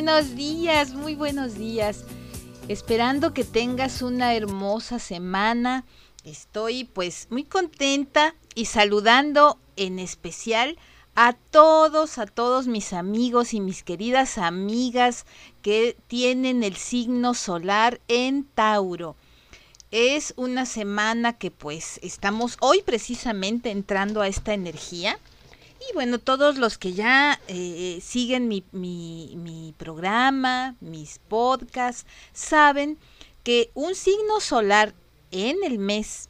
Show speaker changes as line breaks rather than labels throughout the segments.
Buenos días, muy buenos días. Esperando que tengas una hermosa semana. Estoy pues muy contenta y saludando en especial a todos, a todos mis amigos y mis queridas amigas que tienen el signo solar en Tauro. Es una semana que pues estamos hoy precisamente entrando a esta energía. Y bueno, todos los que ya eh, siguen mi, mi, mi programa, mis podcasts, saben que un signo solar en el mes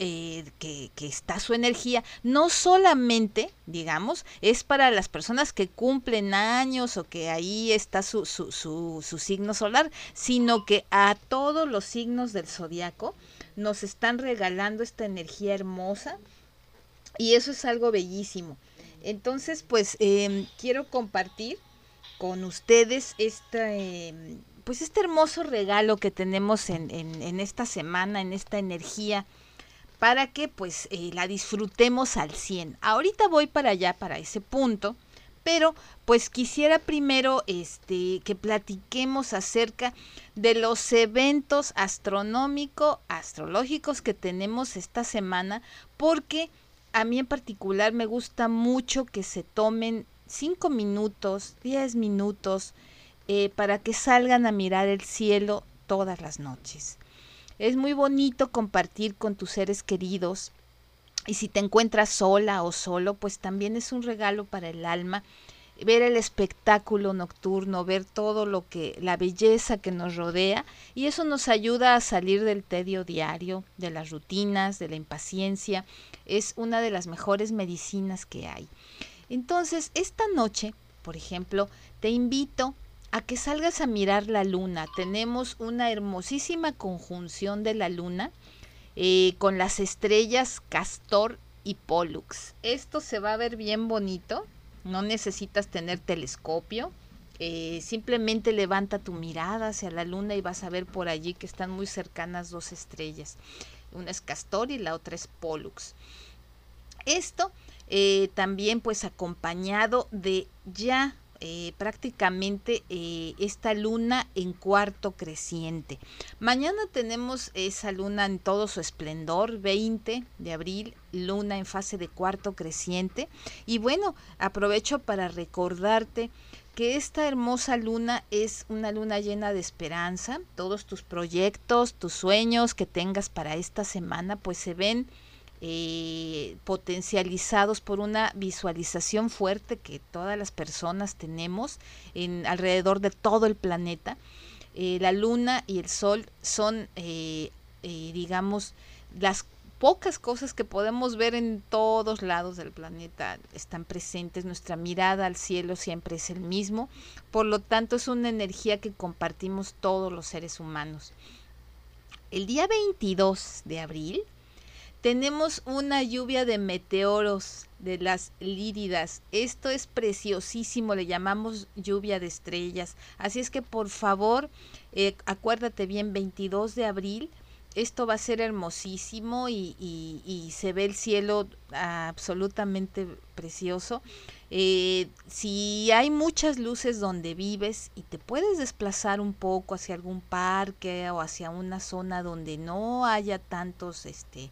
eh, que, está su energía, no solamente, digamos, es para las personas que cumplen años o que ahí está su, su, su, su signo solar, sino que a todos los signos del zodiaco nos están regalando esta energía hermosa y eso es algo bellísimo. Entonces, pues em, quiero compartir con ustedes esta, em, pues este hermoso regalo que tenemos en, en, en esta semana, en esta energía para que pues eh, la disfrutemos al 100. Ahorita voy para allá, para ese punto, pero pues quisiera primero este, que platiquemos acerca de los eventos astronómico astrológicos que tenemos esta semana, porque a mí en particular me gusta mucho que se tomen 5 minutos, 10 minutos, eh, para que salgan a mirar el cielo todas las noches. Es muy bonito compartir con tus seres queridos y si te encuentras sola o solo, pues también es un regalo para el alma ver el espectáculo nocturno, ver todo lo que la belleza que nos rodea y eso nos ayuda a salir del tedio diario, de las rutinas, de la impaciencia. Es una de las mejores medicinas que hay. Entonces, esta noche, por ejemplo, te invito a que salgas a mirar la luna. Tenemos una hermosísima conjunción de la luna eh, con las estrellas Castor y Pollux. Esto se va a ver bien bonito. No necesitas tener telescopio. Eh, simplemente levanta tu mirada hacia la luna y vas a ver por allí que están muy cercanas dos estrellas. Una es Castor y la otra es Pollux. Esto eh, también pues acompañado de ya eh, prácticamente eh, esta luna en cuarto creciente. Mañana tenemos esa luna en todo su esplendor, 20 de abril, luna en fase de cuarto creciente. Y bueno, aprovecho para recordarte que esta hermosa luna es una luna llena de esperanza. Todos tus proyectos, tus sueños que tengas para esta semana, pues se ven eh, potencializados por una visualización fuerte que todas las personas tenemos en alrededor de todo el planeta. Eh, la luna y el sol son, eh, digamos, las pocas cosas que podemos ver en todos lados del planeta están presentes. Nuestra mirada al cielo siempre es el mismo. Por lo tanto, es una energía que compartimos todos los seres humanos. El día 22 de abril tenemos una lluvia de meteoros de las líridas. Esto es preciosísimo, le llamamos lluvia de estrellas. Así es que por favor, eh, acuérdate bien, 22 de abril, esto va a ser hermosísimo y, y, se ve el cielo absolutamente precioso. Eh, si hay muchas luces donde vives y te puedes desplazar un poco hacia algún parque o hacia una zona donde no haya tantos este,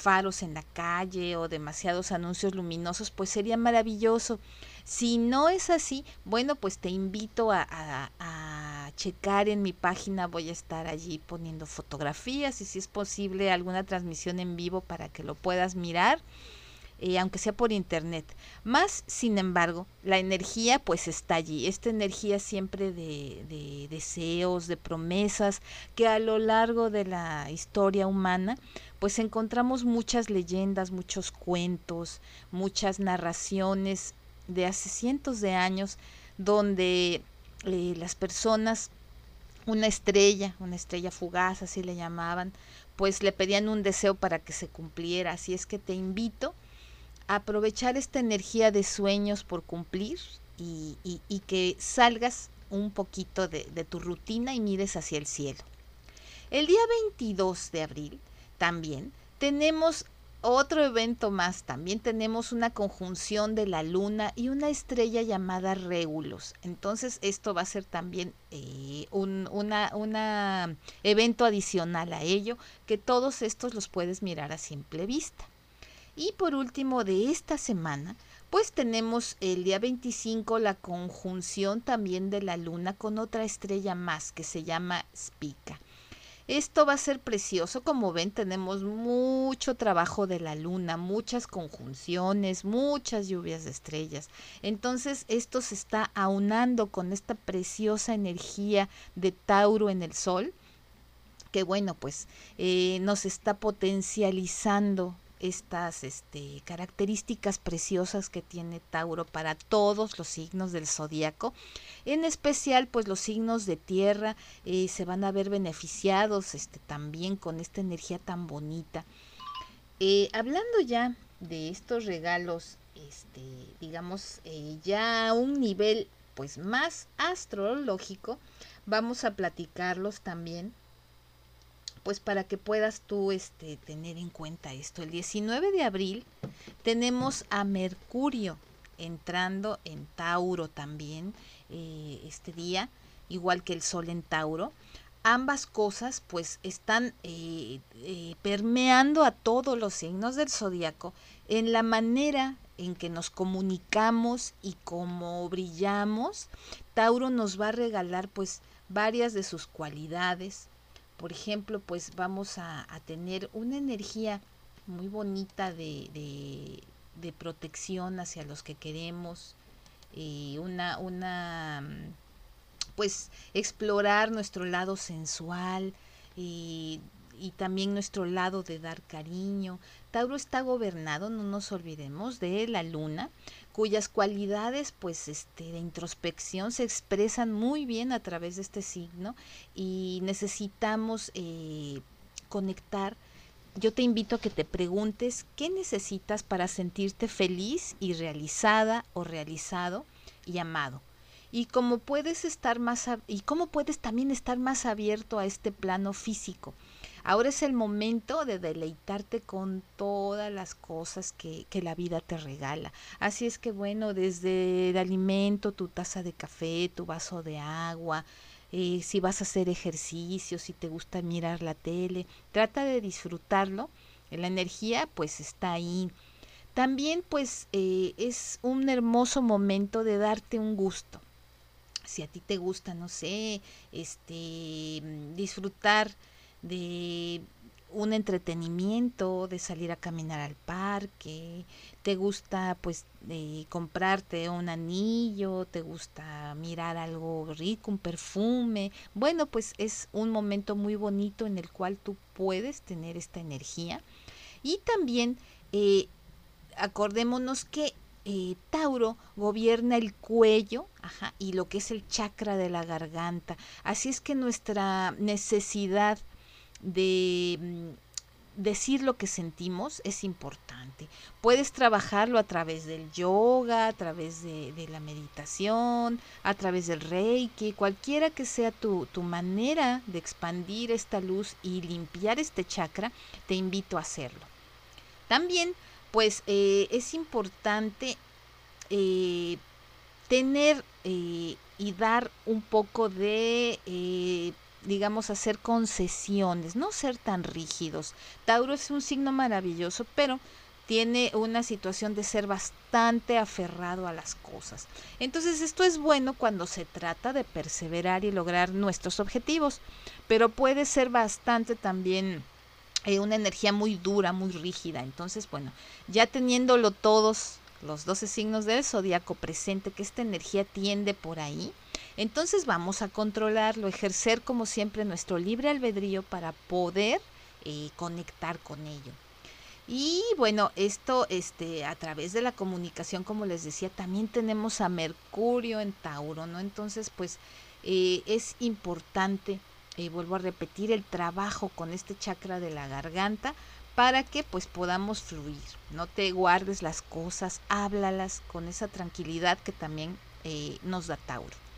faros en la calle o demasiados anuncios luminosos, pues sería maravilloso. Si no es así, bueno, pues te invito a, checar en mi página, voy a estar allí poniendo fotografías y si es posible alguna transmisión en vivo para que lo puedas mirar. Eh, aunque sea por internet. Más, sin embargo, la energía pues está allí, esta energía siempre de, de, deseos, de promesas, que a lo largo de la historia humana pues encontramos muchas leyendas, muchos cuentos, muchas narraciones de hace cientos de años donde eh, las personas una estrella, una estrella fugaz, así le llamaban, pues le pedían un deseo para que se cumpliera. Así es que te invito a aprovechar esta energía de sueños por cumplir y, que salgas un poquito de, de tu rutina y mires hacia el cielo. El día 22 de abril también tenemos otro evento más, también tenemos una conjunción de la luna y una estrella llamada Regulus. Entonces esto va a ser también eh, un evento adicional a ello, que todos estos los puedes mirar a simple vista. Y por último de esta semana, pues tenemos el día 25 la conjunción también de la luna con otra estrella más que se llama Spica. Esto va a ser precioso, como ven tenemos mucho trabajo de la luna, muchas conjunciones, muchas lluvias de estrellas. Entonces esto se está aunando con esta preciosa energía de Tauro en el Sol, que bueno, pues eh, nos está potencializando estas este, características preciosas que tiene Tauro para todos los signos del zodiaco. En especial, pues los signos de tierra eh, se van a ver beneficiados este, también con esta energía tan bonita. Eh, hablando ya de estos regalos, este, digamos, eh, ya a un nivel pues más astrológico, vamos a platicarlos también pues para que puedas tú este, tener en cuenta esto. El 19 de abril tenemos a Mercurio entrando en Tauro también eh, este día, igual que el Sol en Tauro. Ambas cosas pues están eh, eh, permeando a todos los signos del zodiaco en la manera en que nos comunicamos y cómo brillamos. Tauro nos va a regalar pues varias de sus cualidades, por ejemplo, pues vamos a, tener una energía muy bonita de, de, protección hacia los que queremos, eh, una, una, pues explorar nuestro lado sensual y también nuestro lado de dar cariño. Tauro está gobernado, no nos olvidemos, de la luna, cuyas cualidades pues este de introspección se expresan muy bien a través de este signo y necesitamos eh, conectar. Yo te invito a que te preguntes qué necesitas para sentirte feliz y realizada o realizado y amado y cómo puedes estar más y cómo puedes también estar más abierto a este plano físico Ahora es el momento de deleitarte con todas las cosas que, la vida te regala. Así es que bueno, desde el alimento, tu taza de café, tu vaso de agua, eh, si vas a hacer ejercicio, si te gusta mirar la tele, trata de disfrutarlo. La energía pues está ahí. También pues eh, es un hermoso momento de darte un gusto. Si a ti te gusta, no sé, este, disfrutar de un entretenimiento, de salir a caminar al parque, te gusta pues de comprarte un anillo, te gusta mirar algo rico, un perfume, bueno pues es un momento muy bonito en el cual tú puedes tener esta energía y también eh, acordémonos que eh, Tauro gobierna el cuello ajá, y lo que es el chakra de la garganta. Así es que nuestra necesidad de mm, decir lo que sentimos es importante. Puedes trabajarlo a través del yoga, a través de, la meditación, a través del reiki, cualquiera que sea tu, manera de expandir esta luz y limpiar este chakra, te invito a hacerlo. También, pues eh, es importante eh, tener eh, y dar un poco de digamos, hacer concesiones, no ser tan rígidos. Tauro es un signo maravilloso, pero tiene una situación de ser bastante aferrado a las cosas. Entonces esto es bueno cuando se trata de perseverar y lograr nuestros objetivos, pero puede ser bastante también eh, una energía muy dura, muy rígida. Entonces, bueno, ya teniéndolo todos los 12 signos del zodiaco presente, que esta energía tiende por ahí, entonces vamos a controlarlo, ejercer como siempre nuestro libre albedrío para poder eh, conectar con ello. Y bueno, esto este, a través de la comunicación, como les decía, también tenemos a Mercurio en Tauro, ¿no? Entonces, pues eh, es importante, eh, vuelvo a repetir, el trabajo con este chakra de la garganta para que pues podamos fluir. No te guardes las cosas, háblalas con esa tranquilidad que también nos da Tauro.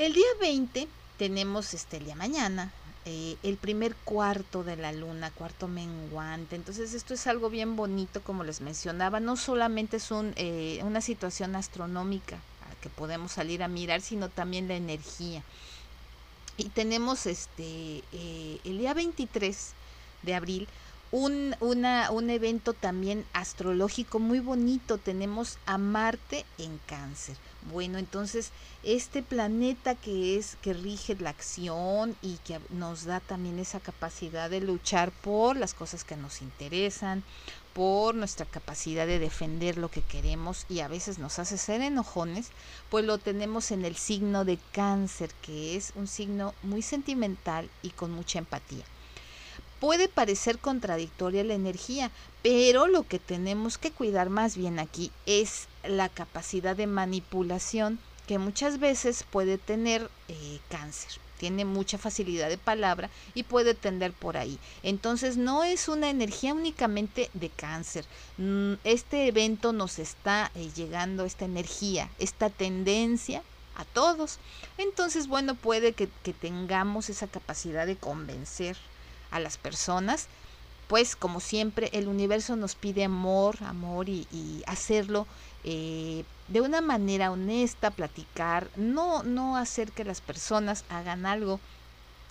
El día 20 tenemos este el día mañana, eh, el primer cuarto de la luna, cuarto menguante. Entonces esto es algo bien bonito, como les mencionaba. No solamente es un, eh, una situación astronómica que podemos salir a mirar, sino también la energía. Y tenemos este el día 23 de abril un, una, un evento también astrológico muy bonito. Tenemos a Marte en cáncer. Bueno, entonces este planeta que es que rige la acción y que nos da también esa capacidad de luchar por las cosas que nos interesan, por nuestra capacidad de defender lo que queremos y a veces nos hace ser enojones, pues lo tenemos en el signo de cáncer, que es un signo muy sentimental y con mucha empatía. Puede parecer contradictoria la energía, pero lo que tenemos que cuidar más bien aquí es la capacidad de manipulación que muchas veces puede tener eh, cáncer. Tiene mucha facilidad de palabra y puede tender por ahí. Entonces no es una energía únicamente de cáncer. Mm, este evento nos está eh, llegando, esta energía, esta tendencia a todos. Entonces, bueno, puede que, que tengamos esa capacidad de convencer a las personas, pues como siempre el universo nos pide amor, amor y, hacerlo eh, de una manera honesta, platicar, no, no hacer que las personas hagan algo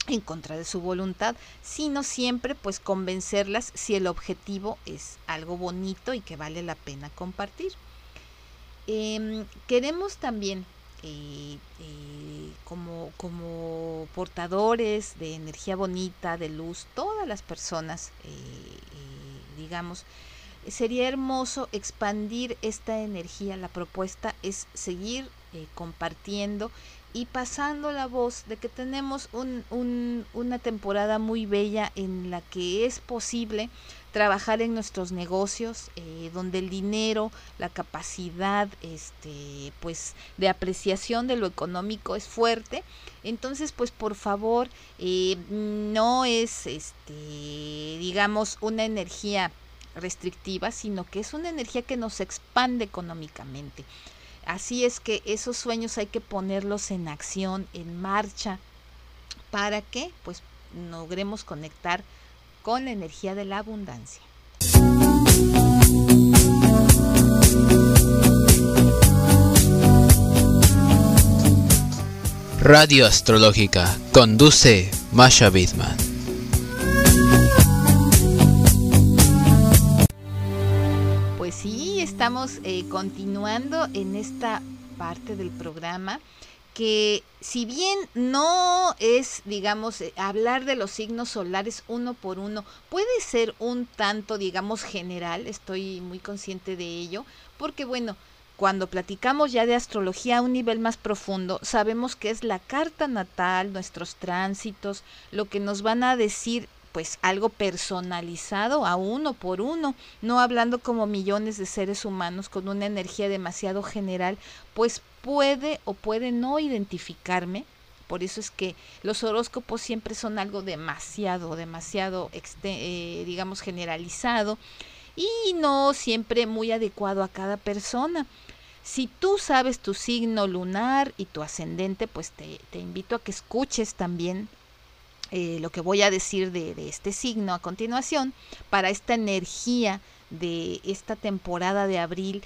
en contra de su voluntad, sino siempre pues convencerlas si el objetivo es algo bonito y que vale la pena compartir. Em, queremos también eh, eh, como, como portadores de energía bonita, de luz, todas las personas, eh, digamos, sería hermoso expandir esta energía. La propuesta es seguir compartiendo y pasando la voz de que tenemos un, una temporada muy bella en la que es posible trabajar en nuestros negocios, eh, donde el dinero, la capacidad, este, pues, de apreciación de lo económico es fuerte. Entonces, pues, por favor, eh, no es, este, digamos, una energía restrictiva, sino que es una energía que nos expande económicamente. Así es que esos sueños hay que ponerlos en acción, en marcha, para que, pues, logremos conectar con la energía de la abundancia.
Radio Astrológica conduce Masha Bidman.
Pues sí, estamos eh, continuando en esta parte del programa que si bien no es, digamos, eh, hablar de los signos solares uno por uno, puede ser un tanto, digamos, general, estoy muy consciente de ello, porque bueno, cuando platicamos ya de astrología a un nivel más profundo, sabemos que es la carta natal, nuestros tránsitos, lo que nos van a decir pues algo personalizado a uno por uno, no hablando como millones de seres humanos con una energía demasiado general, pues puede o puede no identificarme. Por eso es que los horóscopos siempre son algo demasiado, demasiado, eh, digamos, generalizado y no siempre muy adecuado a cada persona. Si tú sabes tu signo lunar y tu ascendente, pues te, te invito a que escuches también eh, lo que voy a decir de, este signo a continuación para esta energía de esta temporada de abril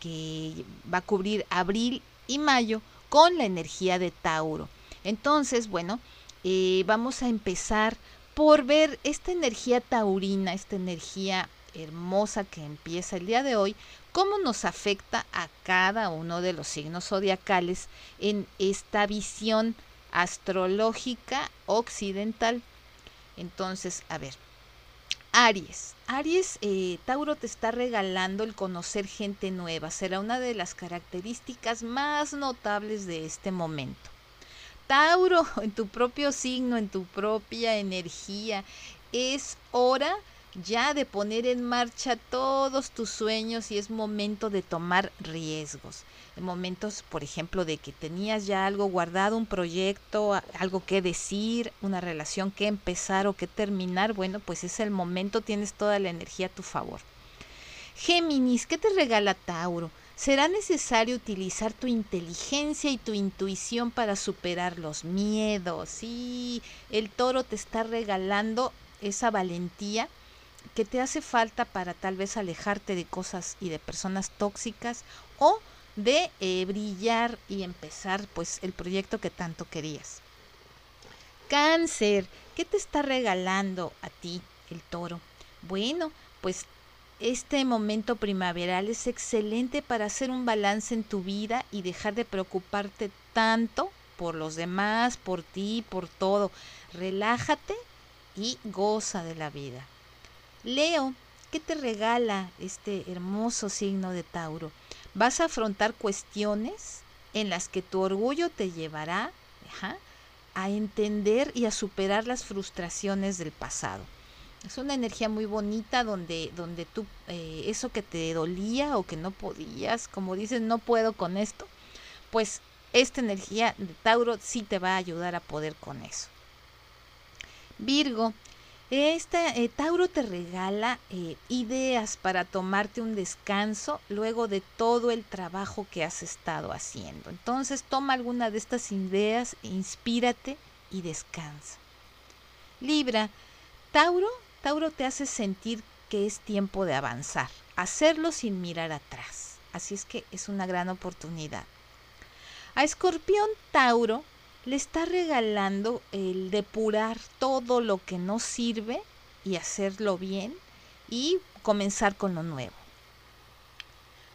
que va a cubrir abril y mayo con la energía de Tauro. Entonces, bueno, eh, vamos a empezar por ver esta energía taurina, esta energía hermosa que empieza el día de hoy, cómo nos afecta a cada uno de los signos zodiacales en esta visión astrológica occidental. Entonces, a ver, Aries. Aries, eh, Tauro te está regalando el conocer gente nueva. Será una de las características más notables de este momento. Tauro, en tu propio signo, en tu propia energía, es hora ya de poner en marcha todos tus sueños y es momento de tomar riesgos. En momentos, por ejemplo, de que tenías ya algo guardado, un proyecto, algo que decir, una relación que empezar o que terminar, bueno, pues es el momento, tienes toda la energía a tu favor. Géminis, ¿qué te regala Tauro? Será necesario utilizar tu inteligencia y tu intuición para superar los miedos. Sí, el toro te está regalando esa valentía que te hace falta para tal vez alejarte de cosas y de personas tóxicas o de eh, brillar y empezar pues el proyecto que tanto querías. Cáncer, ¿qué te está regalando a ti el toro? Bueno, pues este momento primaveral es excelente para hacer un balance en tu vida y dejar de preocuparte tanto por los demás, por ti, por todo. Relájate y goza de la vida. Leo, ¿qué te regala este hermoso signo de Tauro? Vas a afrontar cuestiones en las que tu orgullo te llevará a entender y a superar las frustraciones del pasado. Es una energía muy bonita donde, donde tú, eh, eso que te dolía o que no podías, como dices, no puedo con esto, pues esta energía de Tauro sí te va a ayudar a poder con eso. Virgo, este eh, Tauro te regala eh, ideas para tomarte un descanso luego de todo el trabajo que has estado haciendo. Entonces toma alguna de estas ideas, inspírate y descansa. Libra, Tauro, Tauro te hace sentir que es tiempo de avanzar, hacerlo sin mirar atrás. Así es que es una gran oportunidad. A Escorpión Tauro le está regalando el depurar todo lo que no sirve y hacerlo bien y comenzar con lo nuevo.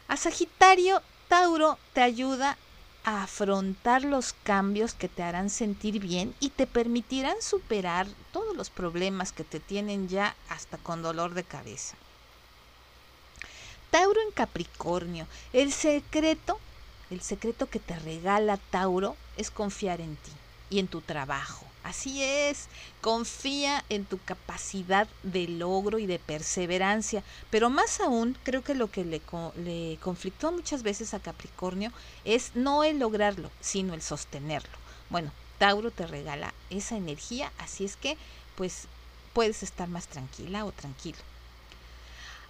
A Sagitario, Tauro te ayuda a afrontar los cambios que te harán sentir bien y te permitirán superar todos los problemas que te tienen ya hasta con dolor de cabeza. Tauro en Capricornio, el secreto el secreto que te regala Tauro es confiar en ti y en tu trabajo. Así es, confía en tu capacidad de logro y de perseverancia, pero más aún creo que lo que le, le conflictó muchas veces a Capricornio es no el lograrlo, sino el sostenerlo. Bueno, Tauro te regala esa energía, así es que pues puedes estar más tranquila o tranquilo.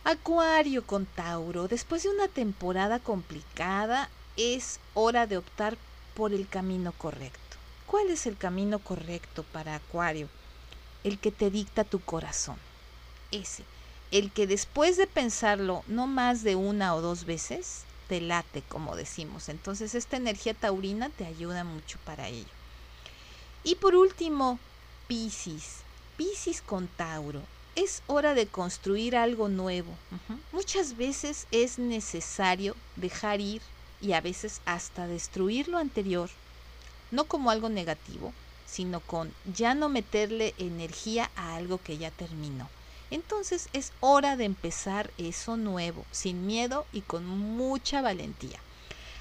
Acuario con Tauro, después de una temporada complicada, es hora de optar por el camino correcto. ¿Cuál es el camino correcto para Acuario? El que te dicta tu corazón. Ese. El que después de pensarlo no más de una o dos veces, te late, como decimos. Entonces esta energía taurina te ayuda mucho para ello. Y por último, Piscis. Piscis con Tauro. Es hora de construir algo nuevo. Muchas veces es necesario dejar ir y a veces hasta destruir lo anterior, no como algo negativo, sino con ya no meterle energía a algo que ya terminó. Entonces es hora de empezar eso nuevo, sin miedo y con mucha valentía.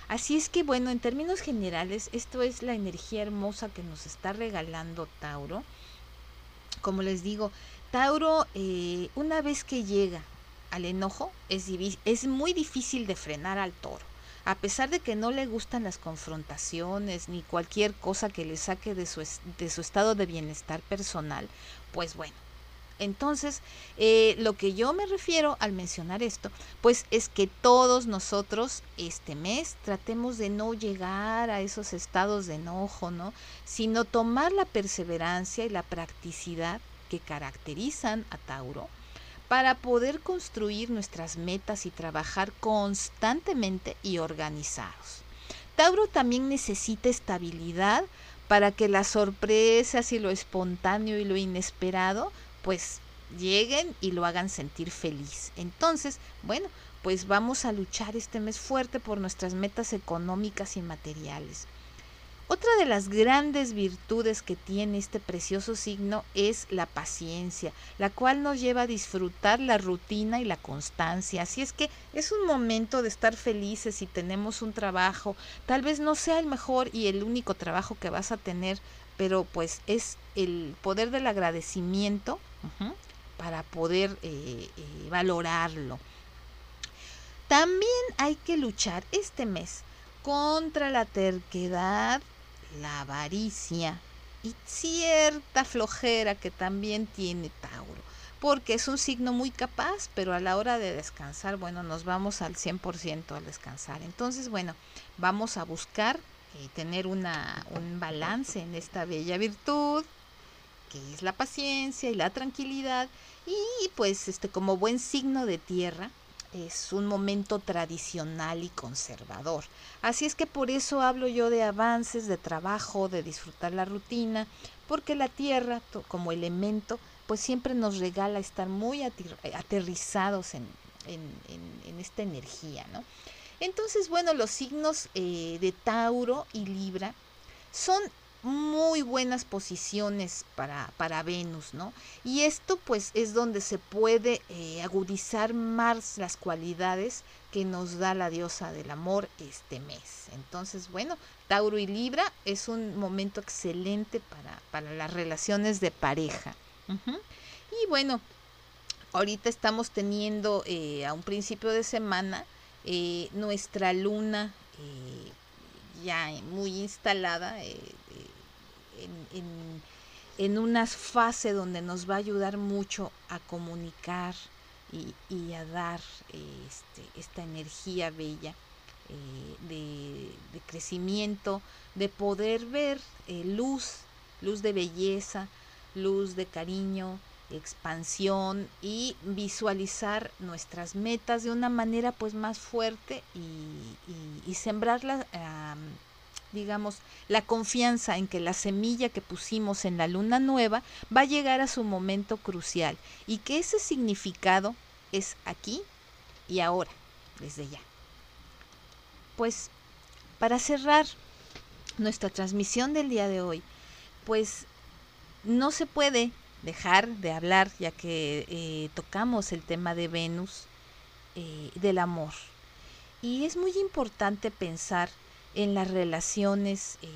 Así es que bueno, en términos generales, esto es la energía hermosa que nos está regalando Tauro. Como les digo, Tauro, eh, una vez que llega al enojo, es, es muy difícil de frenar al toro a pesar de que no le gustan las confrontaciones ni cualquier cosa que le saque de su, de su estado de bienestar personal, pues bueno. Entonces, eh, lo que yo me refiero al mencionar esto, pues es que todos nosotros este mes tratemos de no llegar a esos estados de enojo, ¿no? Sino tomar la perseverancia y la practicidad que caracterizan a Tauro para poder construir nuestras metas y trabajar constantemente y organizados. Tauro también necesita estabilidad para que las sorpresas y lo espontáneo y lo inesperado pues lleguen y lo hagan sentir feliz. Entonces, bueno, pues vamos a luchar este mes fuerte por nuestras metas económicas y materiales. Otra de las grandes virtudes que tiene este precioso signo es la paciencia, la cual nos lleva a disfrutar la rutina y la constancia. Así es que es un momento de estar felices si tenemos un trabajo. Tal vez no sea el mejor y el único trabajo que vas a tener, pero pues es el poder del agradecimiento para poder eh, eh, valorarlo. También hay que luchar este mes contra la terquedad, la avaricia y cierta flojera que también tiene Tauro, porque es un signo muy capaz, pero a la hora de descansar, bueno, nos vamos al 100% al descansar. Entonces, bueno, vamos a buscar eh, tener una, un balance en esta bella virtud, que es la paciencia y la tranquilidad, y pues este como buen signo de tierra, es un momento tradicional y conservador. Así es que por eso hablo yo de avances, de trabajo, de disfrutar la rutina, porque la tierra como elemento pues siempre nos regala estar muy aterrizados en, en, esta energía, ¿no? Entonces, bueno, los signos eh, de Tauro y Libra son muy buenas posiciones para, para Venus, ¿no? Y esto pues es donde se puede eh, agudizar más las cualidades que nos da la diosa del amor este mes. Entonces, bueno, Tauro y Libra es un momento excelente para, para las relaciones de pareja. Y bueno, ahorita estamos teniendo eh, a un principio de semana eh, nuestra luna ya muy instalada en, en, una fase donde nos va a ayudar mucho a comunicar y, a dar este, esta energía bella eh, de, crecimiento, de poder ver eh, luz, luz de belleza, luz de cariño, expansión y visualizar nuestras metas de una manera pues más fuerte y, y, sembrarlas digamos, la confianza en que la semilla que pusimos en la luna nueva va a llegar a su momento crucial y que ese significado es aquí y ahora, desde ya. Pues para cerrar nuestra transmisión del día de hoy, pues no se puede dejar de hablar, ya que eh, tocamos el tema de Venus, eh, del amor. Y es muy importante pensar en las relaciones eh,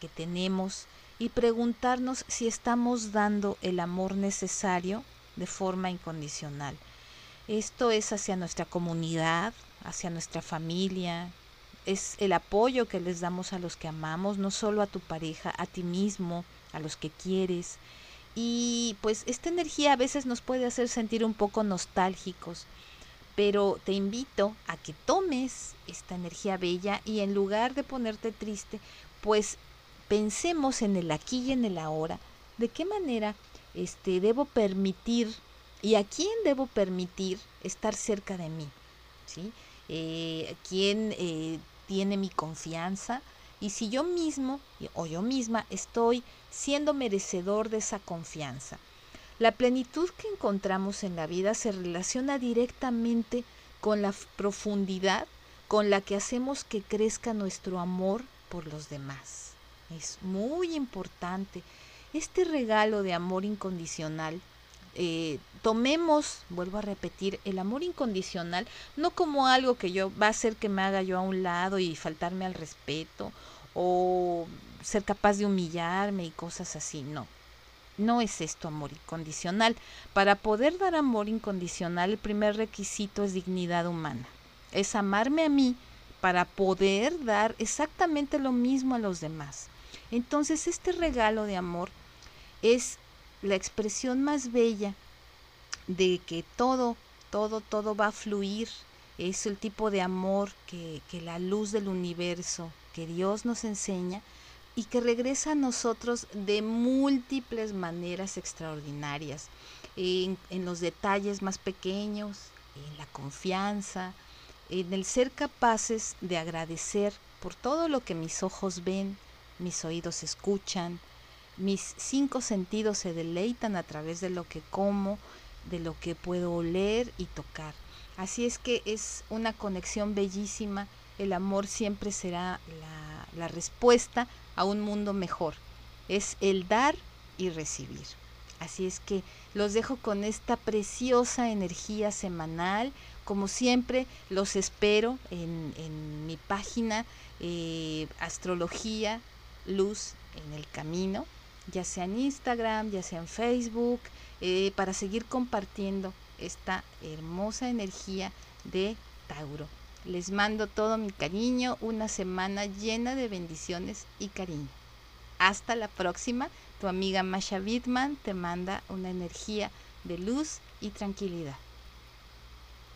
que tenemos y preguntarnos si estamos dando el amor necesario de forma incondicional. Esto es hacia nuestra comunidad, hacia nuestra familia, es el apoyo que les damos a los que amamos, no solo a tu pareja, a ti mismo, a los que quieres. Y pues esta energía a veces nos puede hacer sentir un poco nostálgicos pero te invito a que tomes esta energía bella y en lugar de ponerte triste, pues pensemos en el aquí y en el ahora, de qué manera este debo permitir y a quién debo permitir estar cerca de mí. Eh, quién eh, tiene mi confianza y si yo mismo o yo misma estoy siendo merecedor de esa confianza. La plenitud que encontramos en la vida se relaciona directamente con la profundidad con la que hacemos que crezca nuestro amor por los demás. Es muy importante este regalo de amor incondicional. Eh, tomemos, vuelvo a repetir, el amor incondicional no como algo que yo va a hacer que me haga yo a un lado y faltarme al respeto o ser capaz de humillarme y cosas así, no no es esto amor incondicional. Para poder dar amor incondicional, el primer requisito es dignidad humana. Es amarme a mí para poder dar exactamente lo mismo a los demás. Entonces, este regalo de amor es la expresión más bella de que todo, todo, todo va a fluir. Es el tipo de amor que, que la luz del universo, que Dios nos enseña, y que regresa a nosotros de múltiples maneras extraordinarias, en, los detalles más pequeños, en la confianza, en el ser capaces de agradecer por todo lo que mis ojos ven, mis oídos escuchan, mis cinco sentidos se deleitan a través de lo que como, de lo que puedo oler y tocar. Así es que es una conexión bellísima. El amor siempre será la, la respuesta a un mundo mejor. Es el dar y recibir. Así es que los dejo con esta preciosa energía semanal. Como siempre, los espero en, mi página eh, Astrología Luz en el Camino. ya sea en Instagram, ya sea en Facebook, eh, para seguir compartiendo esta hermosa energía de Tauro. Les mando todo mi cariño, una semana llena de bendiciones y cariño. Hasta la próxima. Tu amiga Masha Wittman te manda una energía de luz y tranquilidad.